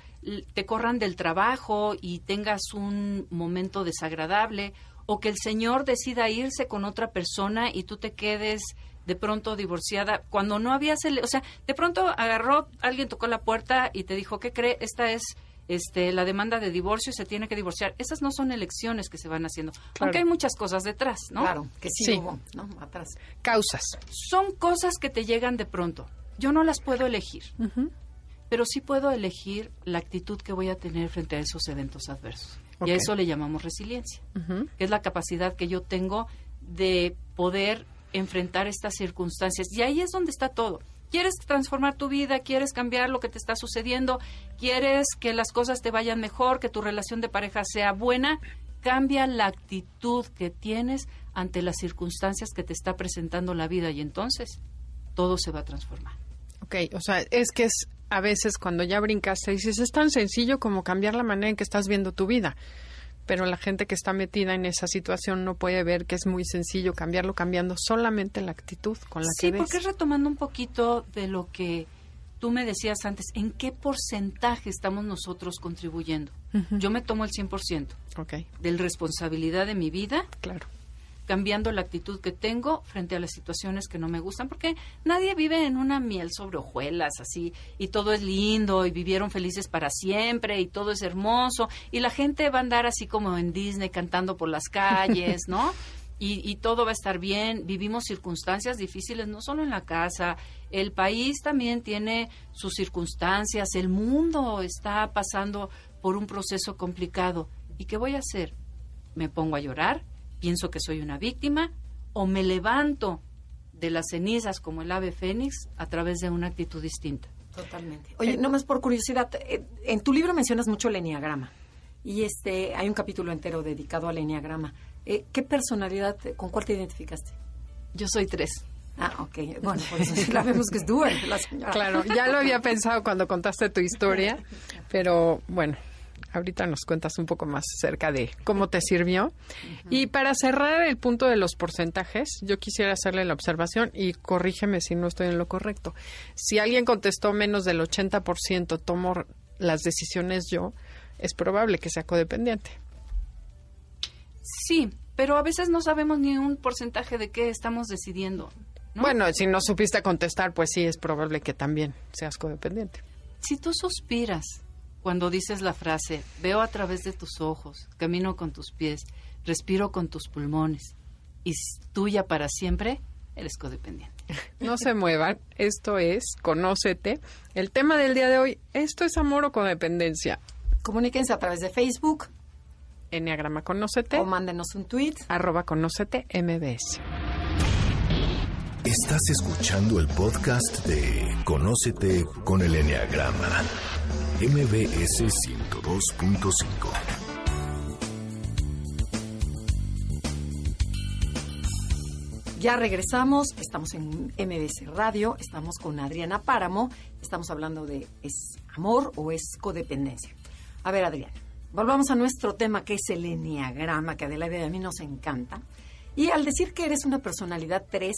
[SPEAKER 3] te corran del trabajo y tengas un momento desagradable o que el señor decida irse con otra persona y tú te quedes de pronto divorciada cuando no habías, o sea, de pronto agarró, alguien tocó la puerta y te dijo, ¿qué cree? Esta es este, la demanda de divorcio y se tiene que divorciar. Esas no son elecciones que se van haciendo, aunque hay muchas cosas detrás, ¿no?
[SPEAKER 1] Claro, que sí,
[SPEAKER 2] Sí.
[SPEAKER 1] hubo, ¿no? Atrás.
[SPEAKER 2] Causas.
[SPEAKER 3] Son cosas que te llegan de pronto. Yo no las puedo elegir, pero sí puedo elegir la actitud que voy a tener frente a esos eventos adversos. Y a eso le llamamos resiliencia, que es la capacidad que yo tengo de poder enfrentar estas circunstancias. Y ahí es donde está todo. ¿Quieres transformar tu vida? ¿Quieres cambiar lo que te está sucediendo? ¿Quieres que las cosas te vayan mejor? ¿Que tu relación de pareja sea buena? Cambia la actitud que tienes ante las circunstancias que te está presentando la vida y entonces todo se va a transformar.
[SPEAKER 2] Ok, o sea, es que es a veces cuando ya brincaste dices, es tan sencillo como cambiar la manera en que estás viendo tu vida. Pero la gente que está metida en esa situación no puede ver que es muy sencillo cambiarlo cambiando solamente la actitud con la
[SPEAKER 3] Sí,
[SPEAKER 2] que ves.
[SPEAKER 3] porque retomando un poquito de lo que tú me decías antes, ¿en qué porcentaje estamos nosotros contribuyendo? Yo me tomo el 100%
[SPEAKER 2] Ok,
[SPEAKER 3] de la responsabilidad de mi vida
[SPEAKER 2] claro.
[SPEAKER 3] Cambiando la actitud que tengo frente a las situaciones que no me gustan, porque nadie vive en una miel sobre hojuelas así, y todo es lindo, y vivieron felices para siempre, y todo es hermoso, y la gente va a andar así como en Disney cantando por las calles, ¿no? Y, y todo va a estar bien. Vivimos circunstancias difíciles, no solo en la casa, el país también tiene sus circunstancias, el mundo está pasando por un proceso complicado. ¿Y qué voy a hacer? ¿Me pongo a llorar? Pienso que soy una víctima o me levanto de las cenizas como el ave fénix a través de una actitud distinta.
[SPEAKER 1] Totalmente. Oye, nomás por curiosidad, eh, en tu libro mencionas mucho el enneagrama y este hay un capítulo entero dedicado al enneagrama. Eh, ¿Qué personalidad, con cuál te identificaste?
[SPEAKER 3] Yo soy tres.
[SPEAKER 1] Ah, ok. Bueno, por eso sí la vemos que es dual, la señora.
[SPEAKER 2] Claro, ya lo había pensado cuando contaste tu historia, pero bueno, ahorita nos cuentas un poco más acerca de cómo te sirvió. Y para cerrar el punto de los porcentajes, yo quisiera hacerle la observación y corrígeme si no estoy en lo correcto. Si alguien contestó menos del 80%, tomo las decisiones yo, es probable que sea codependiente.
[SPEAKER 3] Sí, pero a veces no sabemos ni un porcentaje de qué estamos decidiendo. ¿no?
[SPEAKER 2] Bueno, si no supiste contestar, pues sí, es probable que también seas codependiente.
[SPEAKER 3] Si tú suspiras cuando dices la frase, veo a través de tus ojos, camino con tus pies, respiro con tus pulmones y es tuya para siempre, eres codependiente.
[SPEAKER 2] No se muevan, esto es Conócete. El tema del día de hoy, ¿esto es amor o codependencia?
[SPEAKER 1] Comuníquense a través de Facebook
[SPEAKER 2] Enneagrama Conócete,
[SPEAKER 1] o mándenos un tweet.
[SPEAKER 2] arroba Conócete MBS.
[SPEAKER 4] Estás escuchando el podcast de Conócete con el Enneagrama. MBS 102.5.
[SPEAKER 1] Ya regresamos, estamos en MBC Radio, estamos con Adriana Páramo, estamos hablando de ¿es amor o es codependencia? A ver, Adriana, volvamos a nuestro tema que es el enneagrama, que Adelaide a mí nos encanta. Y al decir que eres una personalidad 3,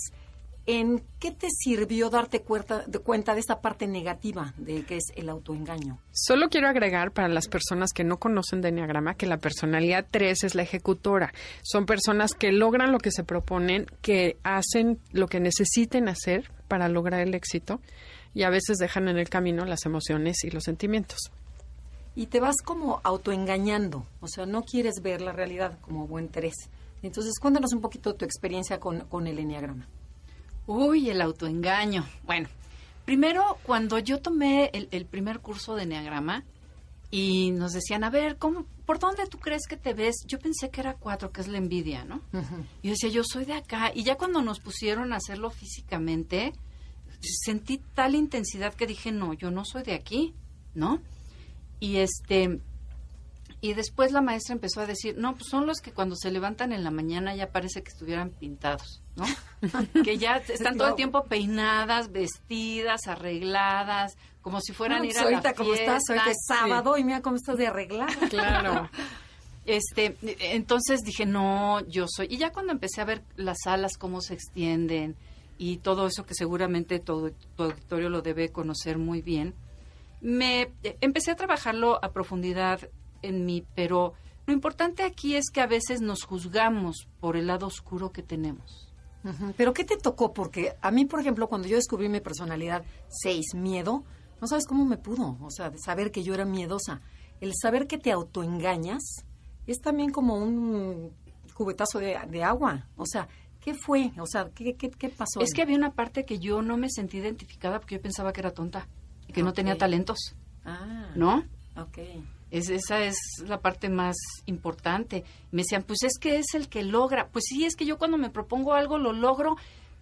[SPEAKER 1] ¿en qué te sirvió darte cuenta de, cuenta de esta parte negativa de que es el autoengaño?
[SPEAKER 2] Solo quiero agregar para las personas que no conocen de Enneagrama que la personalidad 3 es la ejecutora. Son personas que logran lo que se proponen, que hacen lo que necesiten hacer para lograr el éxito y a veces dejan en el camino las emociones y los sentimientos.
[SPEAKER 1] Y te vas como autoengañando, o sea, no quieres ver la realidad como buen 3. Entonces, cuéntanos un poquito tu experiencia con, con el enneagrama.
[SPEAKER 3] Uy, el autoengaño. Bueno, primero, cuando yo tomé el, el primer curso de Enneagrama y nos decían, a ver, ¿cómo, ¿por dónde tú crees que te ves? Yo pensé que era cuatro, que es la envidia, ¿no? Y yo decía, yo soy de acá. Y ya cuando nos pusieron a hacerlo físicamente, sentí tal intensidad que dije, no, yo no soy de aquí, ¿no? Y este... Y después la maestra empezó a decir, no, pues son los que cuando se levantan en la mañana ya parece que estuvieran pintados, ¿no? que ya están todo el tiempo peinadas, vestidas, arregladas, como si fueran ir
[SPEAKER 1] pues
[SPEAKER 3] a la
[SPEAKER 1] ahorita como estás, ahorita es
[SPEAKER 3] fiesta.
[SPEAKER 1] sábado y mira cómo estás de arreglada.
[SPEAKER 2] Claro.
[SPEAKER 3] Este, entonces dije, no, yo soy. Y ya cuando empecé a ver las alas, cómo se extienden y todo eso que seguramente todo tu auditorio lo debe conocer muy bien, me eh, empecé a trabajarlo a profundidad en mí, pero lo importante aquí es que a veces nos juzgamos por el lado oscuro que tenemos.
[SPEAKER 1] Pero ¿qué te tocó? Porque a mí, por ejemplo, cuando yo descubrí mi personalidad 6, miedo, no sabes cómo me pudo. O sea, de saber que yo era miedosa. El saber que te autoengañas es también como un cubetazo de, de agua. O sea, ¿qué fue? O sea, ¿qué, qué, qué pasó?
[SPEAKER 3] Es que había una parte que yo no me sentí identificada porque yo pensaba que era tonta y que no tenía talentos,
[SPEAKER 1] Ah,
[SPEAKER 3] ¿no?
[SPEAKER 1] ok.
[SPEAKER 3] Es, esa es la parte más importante. Me decían, pues es que es el que logra. Pues sí, es que yo cuando me propongo algo lo logro,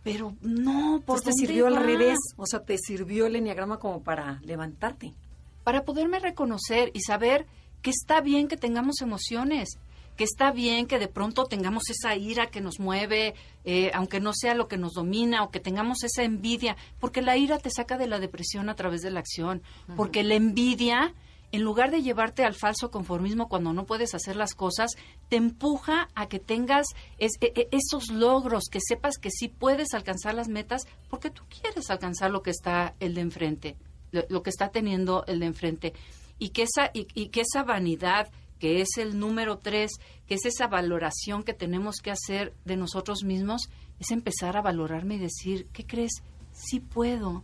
[SPEAKER 3] pero no, ¿por
[SPEAKER 1] Pues te sirvió al revés. O sea, te sirvió el enneagrama como para levantarte.
[SPEAKER 3] Para poderme reconocer y saber que está bien que tengamos emociones, que está bien que de pronto tengamos esa ira que nos mueve, eh, aunque no sea lo que nos domina, o que tengamos esa envidia, porque la ira te saca de la depresión a través de la acción, porque la envidia, en lugar de llevarte al falso conformismo cuando no puedes hacer las cosas, te empuja a que tengas es- e- e- esos logros, que sepas que sí puedes alcanzar las metas, porque tú quieres alcanzar lo que está el de enfrente, lo, que está teniendo el de enfrente. Y que esa, y, y que esa vanidad, que es el número tres, que es esa valoración que tenemos que hacer de nosotros mismos, es empezar a valorarme y decir, ¿qué crees? Sí puedo.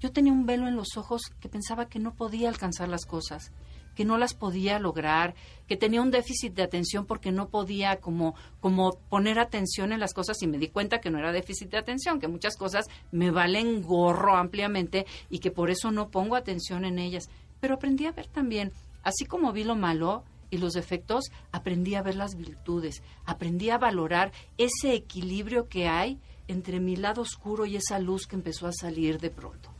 [SPEAKER 3] Yo tenía un velo en los ojos que pensaba que no podía alcanzar las cosas, que no las podía lograr, que tenía un déficit de atención porque no podía como, como poner atención en las cosas y me di cuenta que no era déficit de atención, que muchas cosas me valen gorro ampliamente y que por eso no pongo atención en ellas. Pero aprendí a ver también, así como vi lo malo, y los defectos, aprendí a ver las virtudes, aprendí a valorar ese equilibrio que hay entre mi lado oscuro y esa luz que empezó a salir de pronto.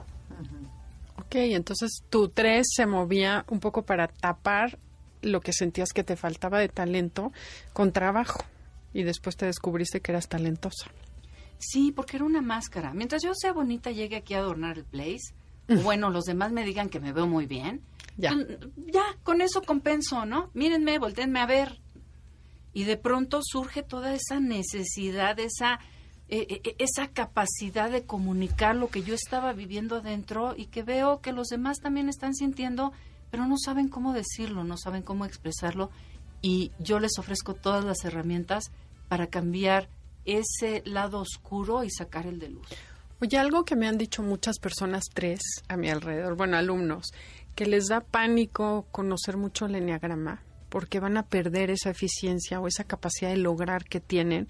[SPEAKER 2] Ok, entonces tu tres se movía un poco para tapar lo que sentías que te faltaba de talento con trabajo y después te descubriste que eras talentosa.
[SPEAKER 3] Sí, porque era una máscara. Mientras yo sea bonita, llegue aquí a adornar el place, o bueno, los demás me digan que me veo muy bien,
[SPEAKER 2] Ya.
[SPEAKER 3] pues, ya, con eso compenso, ¿no? Mírenme, volteenme a ver. Y de pronto surge toda esa necesidad, esa, eh, eh, esa capacidad de comunicar lo que yo estaba viviendo adentro y que veo que los demás también están sintiendo, pero no saben cómo decirlo, no saben cómo expresarlo. Y yo les ofrezco todas las herramientas para cambiar ese lado oscuro y sacar el de luz.
[SPEAKER 2] Oye, algo que me han dicho muchas personas, tres a mi alrededor, bueno, alumnos, que les da pánico conocer mucho el enneagrama porque van a perder esa eficiencia o esa capacidad de lograr que tienen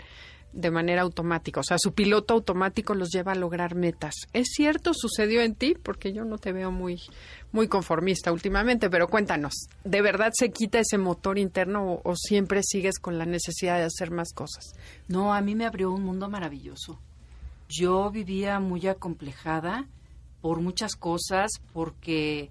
[SPEAKER 2] de manera automática. O sea, su piloto automático los lleva a lograr metas. ¿Es cierto? ¿Sucedió en ti? Porque yo no te veo muy, muy conformista últimamente, pero cuéntanos, ¿de verdad se quita ese motor interno o, o siempre sigues con la necesidad de hacer más cosas?
[SPEAKER 3] No, a mí me abrió un mundo maravilloso. Yo vivía muy acomplejada por muchas cosas, porque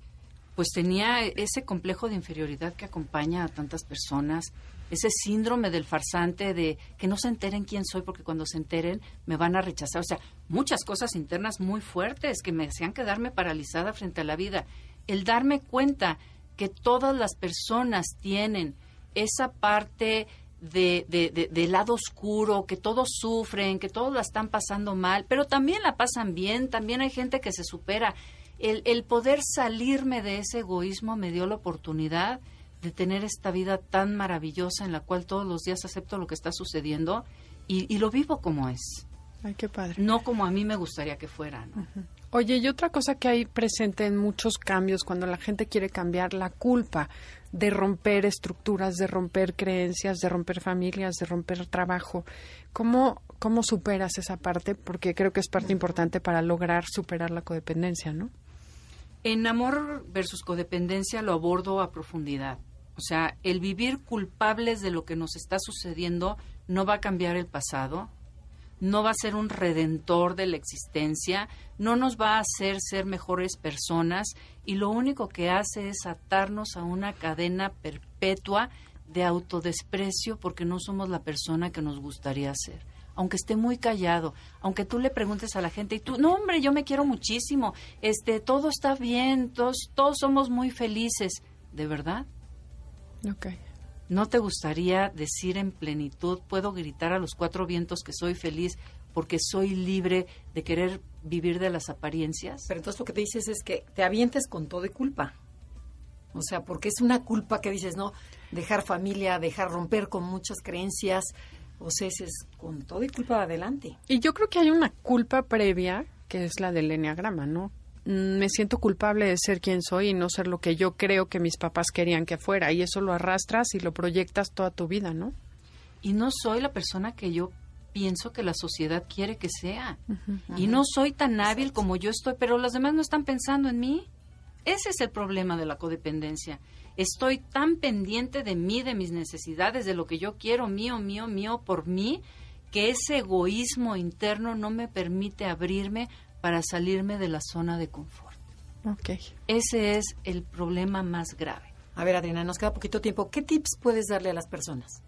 [SPEAKER 3] pues tenía ese complejo de inferioridad que acompaña a tantas personas, ese síndrome del farsante de que no se enteren quién soy porque cuando se enteren me van a rechazar. O sea, muchas cosas internas muy fuertes que me hacían quedarme paralizada frente a la vida. El darme cuenta que todas las personas tienen esa parte de, de, de, lado oscuro, que todos sufren, que todos la están pasando mal, pero también la pasan bien, también hay gente que se supera. El, el poder salirme de ese egoísmo me dio la oportunidad de tener esta vida tan maravillosa en la cual todos los días acepto lo que está sucediendo y, y lo vivo como es,
[SPEAKER 2] Ay, qué padre.
[SPEAKER 3] no como a mí me gustaría que fuera. ¿no?
[SPEAKER 2] Oye, y otra cosa que hay presente en muchos cambios cuando la gente quiere cambiar, la culpa de romper estructuras, de romper creencias, de romper familias, de romper trabajo. ¿Cómo, cómo superas esa parte? Porque creo que es parte importante para lograr superar la codependencia, ¿no?
[SPEAKER 3] En amor versus codependencia lo abordo a profundidad. O sea, el vivir culpables de lo que nos está sucediendo no va a cambiar el pasado, no va a ser un redentor de la existencia, no nos va a hacer ser mejores personas y lo único que hace es atarnos a una cadena perpetua de autodesprecio porque no somos la persona que nos gustaría ser. Aunque esté muy callado, aunque tú le preguntes a la gente y tú, no hombre, yo me quiero muchísimo, este, todo está bien, todos, todos somos muy felices, ¿de verdad?
[SPEAKER 2] Ok.
[SPEAKER 3] ¿No te gustaría decir en plenitud, puedo gritar a los cuatro vientos que soy feliz porque soy libre de querer vivir de las apariencias?
[SPEAKER 1] Pero entonces lo que te dices es que te avientes con todo y culpa. O sea, porque es una culpa que dices, no, dejar familia, dejar romper con muchas creencias. O sea, es con todo y culpa adelante.
[SPEAKER 2] Y yo creo que hay una culpa previa, que es la del enneagrama, ¿no? Me siento culpable de ser quien soy y no ser lo que yo creo que mis papás querían que fuera. Y eso lo arrastras y lo proyectas toda tu vida, ¿no?
[SPEAKER 3] Y no soy la persona que yo pienso que la sociedad quiere que sea. Y no soy tan hábil como yo estoy, pero los demás no están pensando en mí. Ese es el problema de la codependencia. Estoy tan pendiente de mí, de mis necesidades, de lo que yo quiero, mío, mío, mío, por mí, que ese egoísmo interno no me permite abrirme para salirme de la zona de confort.
[SPEAKER 2] Ok.
[SPEAKER 3] Ese es el problema más grave.
[SPEAKER 1] A ver, Adriana, nos queda poquito tiempo. ¿Qué tips puedes darle a las personas?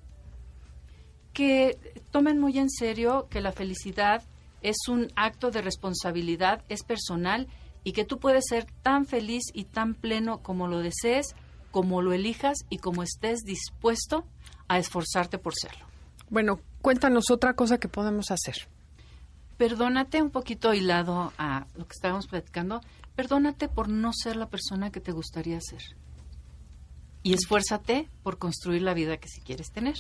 [SPEAKER 3] que tomen muy en serio que la felicidad es un acto de responsabilidad, es personal y que tú puedes ser tan feliz y tan pleno como lo desees, como lo elijas y como estés dispuesto a esforzarte por serlo.
[SPEAKER 2] Bueno, cuéntanos otra cosa que podemos hacer.
[SPEAKER 3] Perdónate un poquito hilado a lo que estábamos platicando, perdónate por no ser la persona que te gustaría ser. Y esfuérzate por construir la vida que si quieres tener.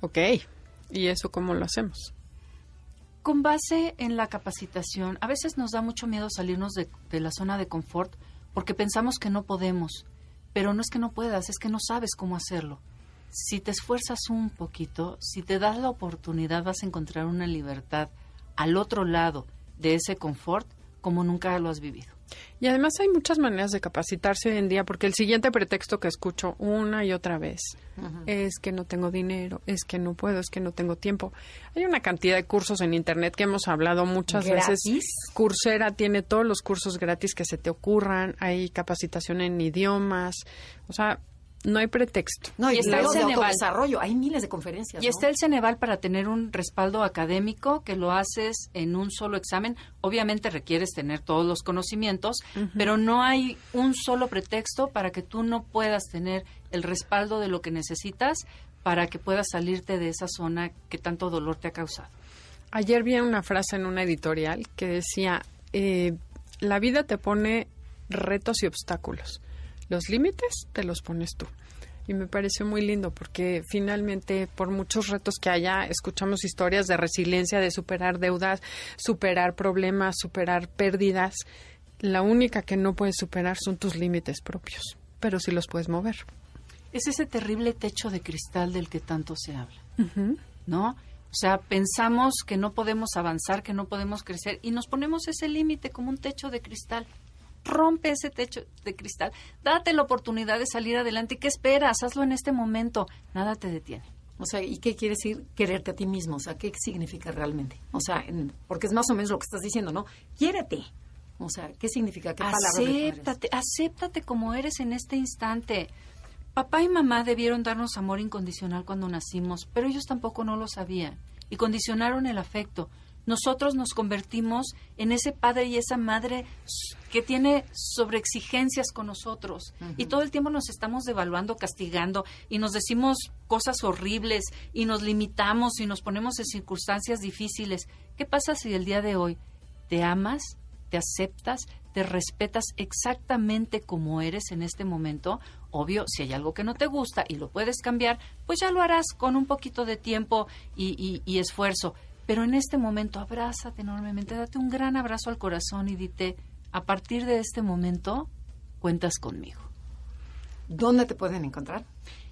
[SPEAKER 2] Ok. ¿Y eso cómo lo hacemos?
[SPEAKER 3] Con base en la capacitación, a veces nos da mucho miedo salirnos de, de, la zona de confort porque pensamos que no podemos, pero no es que no puedas, es que no sabes cómo hacerlo. Si te esfuerzas un poquito, si te das la oportunidad, vas a encontrar una libertad al otro lado de ese confort como nunca lo has vivido.
[SPEAKER 2] Y además hay muchas maneras de capacitarse hoy en día, porque el siguiente pretexto que escucho una y otra vez es que no tengo dinero, es que no puedo, es que no tengo tiempo. Hay una cantidad de cursos en Internet que hemos hablado muchas
[SPEAKER 1] ¿Gratis?
[SPEAKER 2] veces. Coursera tiene todos los cursos gratis que se te ocurran, hay capacitación en idiomas, o sea, no hay pretexto.
[SPEAKER 1] No, y,
[SPEAKER 3] Y está el Ceneval.
[SPEAKER 1] Hay miles de conferencias.
[SPEAKER 3] Y
[SPEAKER 1] ¿no?
[SPEAKER 3] está el Ceneval para tener un respaldo académico que lo haces en un solo examen. Obviamente requieres tener todos los conocimientos, pero no hay un solo pretexto para que tú no puedas tener el respaldo de lo que necesitas para que puedas salirte de esa zona que tanto dolor te ha causado.
[SPEAKER 2] Ayer vi una frase en una editorial que decía, eh, la vida te pone retos y obstáculos. Los límites te los pones tú. Y me pareció muy lindo porque finalmente, por muchos retos que haya, escuchamos historias de resiliencia, de superar deudas, superar problemas, superar pérdidas. La única que no puedes superar son tus límites propios, pero sí los puedes mover.
[SPEAKER 3] Es ese terrible techo de cristal del que tanto se habla, ¿no? O sea, pensamos que no podemos avanzar, que no podemos crecer y nos ponemos ese límite como un techo de cristal. Rompe ese techo de cristal, date la oportunidad de salir adelante. ¿Qué esperas? Hazlo en este momento. Nada te detiene.
[SPEAKER 1] O sea, ¿y qué quiere decir quererte a ti mismo? O sea, ¿qué significa realmente? O sea, en- porque es más o menos lo que estás diciendo, ¿no? Quiérete. O sea, ¿qué significa? ¿Qué?
[SPEAKER 3] Acéptate, acéptate como eres en este instante. Papá y mamá debieron darnos amor incondicional cuando nacimos, pero ellos tampoco no lo sabían y condicionaron el afecto. Nosotros nos convertimos en ese padre y esa madre que tiene sobreexigencias con nosotros y todo el tiempo nos estamos devaluando, castigando y nos decimos cosas horribles y nos limitamos y nos ponemos en circunstancias difíciles. ¿Qué pasa si el día de hoy te amas, te aceptas, te respetas exactamente como eres en este momento. Obvio, si hay algo que no te gusta y lo puedes cambiar, pues ya lo harás con un poquito de tiempo y, y- y esfuerzo. Pero en este momento, abrázate enormemente, date un gran abrazo al corazón y dite, a partir de este momento, cuentas conmigo.
[SPEAKER 1] ¿Dónde te pueden encontrar?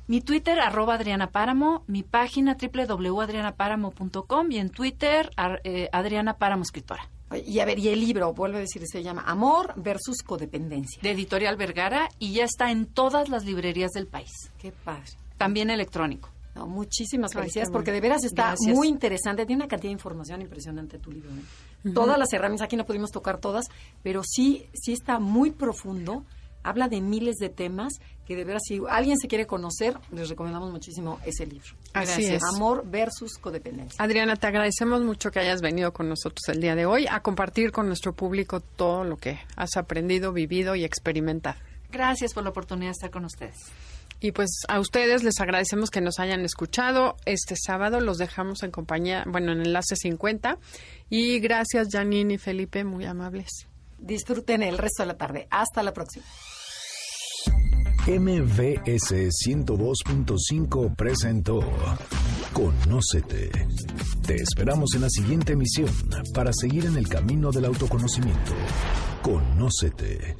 [SPEAKER 3] Mi Twitter, arroba Adriana Páramo, mi página www.adrianapáramo.com y en Twitter, ar- eh, Adriana Páramo Escritora.
[SPEAKER 1] Y a ver, y el libro, vuelve a decir, se llama Amor versus Codependencia.
[SPEAKER 3] de Editorial Vergara y ya está en todas las librerías del país,
[SPEAKER 1] Qué padre.
[SPEAKER 3] también electrónico.
[SPEAKER 1] No, muchísimas felicidades porque de veras está
[SPEAKER 3] Gracias.
[SPEAKER 1] muy interesante. Tiene una cantidad de información impresionante tu libro. ¿eh? Todas las herramientas, aquí no pudimos tocar todas, pero sí, sí está muy profundo. Habla de miles de temas que de veras, si alguien se quiere conocer, les recomendamos muchísimo ese libro.
[SPEAKER 2] Así
[SPEAKER 3] Gracias.
[SPEAKER 2] es.
[SPEAKER 1] Amor versus codependencia.
[SPEAKER 2] Adriana, te agradecemos mucho que hayas venido con nosotros el día de hoy a compartir con nuestro público todo lo que has aprendido, vivido y experimentado.
[SPEAKER 3] Gracias por la oportunidad de estar con ustedes.
[SPEAKER 2] Y pues a ustedes les agradecemos que nos hayan escuchado. Este sábado los dejamos en compañía, bueno, en Enlace 50. Y gracias, Janine y Felipe, muy amables.
[SPEAKER 1] Disfruten el resto de la tarde. Hasta la próxima.
[SPEAKER 4] MVS 102.5 presentó Conócete. Te esperamos en la siguiente emisión para seguir en el camino del autoconocimiento. Conócete.